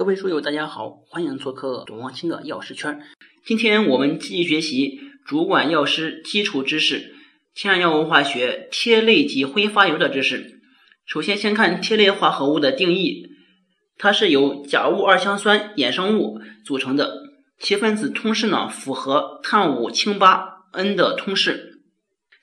各位书友，大家好，欢迎做客董望清的药师圈。今天我们继续学习主管药师基础知识，天然药物化学萜类及挥发油的知识。首先，先看萜类化合物的定义，它是由甲戊二羟酸衍生物组成的，其分子通式呢符合碳五氢八 N 的通式。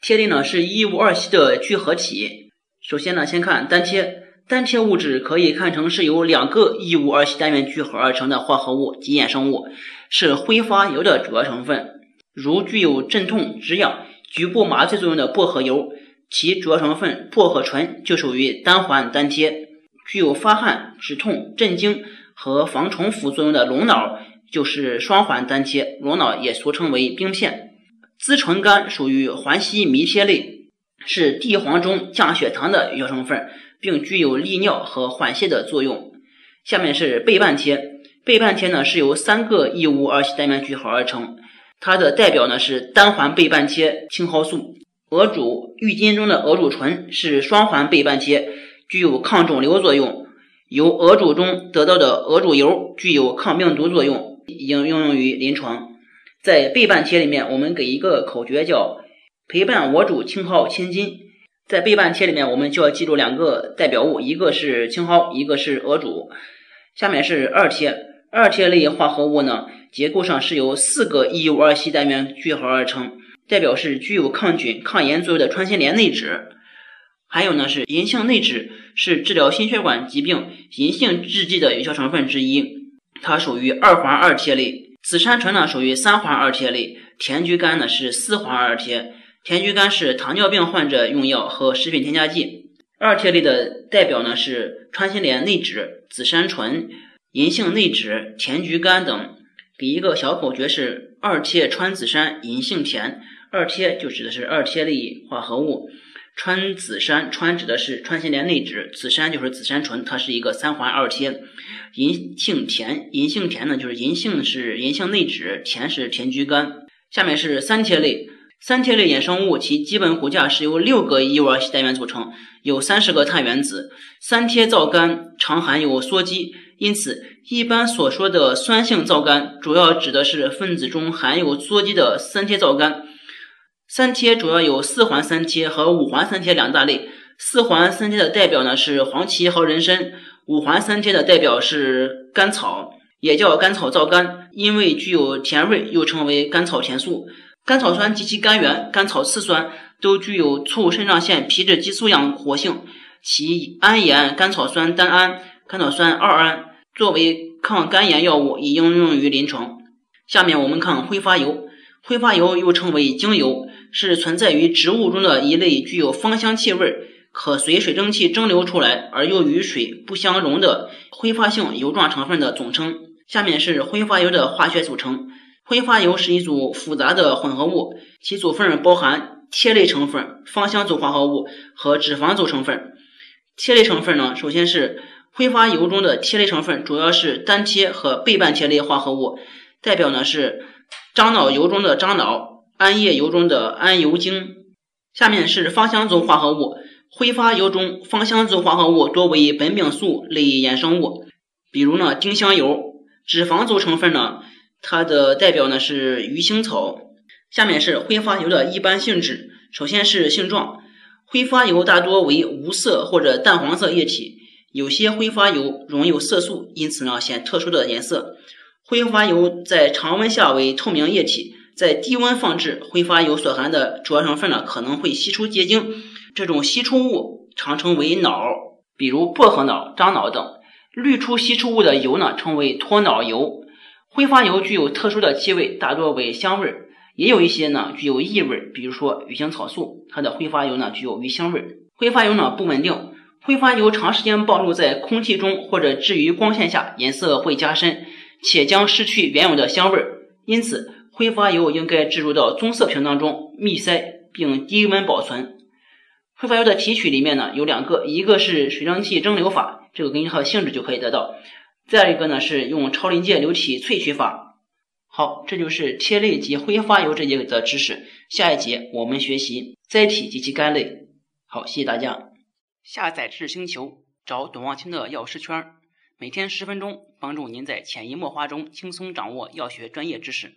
萜类呢是一五二烯的聚合体。首先呢，先看单萜。单萜物质可以看成是由两个一五二烯单元聚合而成的化合物及衍生物，是挥发油的主要成分。如具有镇痛、止痒、局部麻醉作用的薄荷油，其主要成分薄荷醇就属于单环单萜；具有发汗、止痛、镇惊和防虫副作用的龙脑就是双环单萜，龙脑也俗称为冰片。甾醇苷属于环烯醚萜类，是地黄中降血糖的有效成分。并具有利尿和缓泻的作用。下面是倍半萜，倍半萜呢是由三个异物二烯单元聚合而成，它的代表呢是单环倍半萜青蒿素。鹅渚、郁金中的鹅渚醇是双环倍半萜，具有抗肿瘤作用。由鹅渚中得到的鹅渚油具有抗病毒作用，已经应用于临床。在倍半萜里面，我们给一个口诀叫陪伴我主青蒿千金。在倍半萜里面，我们就要记住两个代表物，一个是青蒿，一个是鹅渚。下面是二萜，二萜类化合物呢，结构上是由四个一五二烯单元聚合而成，代表是具有抗菌、抗炎作用的穿心莲内酯。还有呢是银杏内酯，是治疗心血管疾病银杏制剂的有效成分之一，它属于二环二萜类。紫杉醇呢属于三环二萜类，甜菊苷呢是四环二萜。甜菊苷是糖尿病患者用药和食品添加剂。二萜类的代表呢是穿心莲内酯、紫杉醇、银杏内酯、甜菊苷等。给一个小口诀是二萜穿紫杉银杏甜。二萜就指的是二萜类化合物，穿紫杉穿指的是穿心莲内酯，紫杉就是紫杉醇，它是一个三环二萜。银杏甜，银杏甜呢就是银杏是银杏内酯，甜是甜菊苷。下面是三萜类。三萜类衍生物，其基本骨架是由六个一五二烯单元组成，有三十个碳原子。三萜皂苷常含有羧基，因此一般所说的酸性皂苷，主要指的是分子中含有羧基的三萜皂苷。三萜主要有四环三萜和五环三萜两大类。四环三萜的代表呢是黄芪和人参，五环三萜的代表是甘草，也叫甘草皂苷，因为具有甜味，又称为甘草甜素。甘草酸及其甘源甘草次酸都具有促肾上腺皮质激素样活性，其铵盐甘草酸单胺、甘草酸二胺作为抗肝炎药物已应用于临床。下面我们看挥发油，挥发油又称为精油，是存在于植物中的一类具有芳香气味、可随水蒸气蒸馏出来而又与水不相溶的挥发性油状成分的总称。下面是挥发油的化学组成。挥发油是一组复杂的混合物，其组分包含萜类成分、芳香族化合物和脂肪组成分。萜类成分呢，首先是挥发油中的萜类成分，主要是单萜和倍半萜类化合物，代表呢是樟脑油中的樟脑、桉叶油中的桉油精。下面是芳香族化合物，挥发油中芳香族化合物多为苯丙素类衍生物，比如呢丁香油。脂肪组成分呢？它的代表呢是鱼腥草。下面是挥发油的一般性质。首先是性状，挥发油大多为无色或者淡黄色液体，有些挥发油溶有色素，因此呢显特殊的颜色。挥发油在常温下为透明液体，在低温放置，挥发油所含的主要成分呢可能会析出结晶，这种析出物常称为脑，比如薄荷脑、樟脑等。滤出析出物的油呢称为脱脑油。挥发油具有特殊的气味，大多为香味儿，也有一些呢具有异味儿，比如说鱼腥草素，它的挥发油呢具有鱼腥味儿。挥发油呢不稳定，挥发油长时间暴露在空气中或者置于光线下，颜色会加深，且将失去原有的香味儿。因此，挥发油应该置入到棕色瓶当中，密塞并低温保存。挥发油的提取里面呢有两个，一个是水蒸气蒸馏法，这个根据它的性质就可以得到。再一个呢是用超临界流体萃取法。好，这就是萜类及挥发油这节的知识。下一节我们学习甾体及其苷类。好，谢谢大家。下载至星球，找董望清的药师圈，每天十分钟，帮助您在潜移默化中轻松掌握药学专业知识。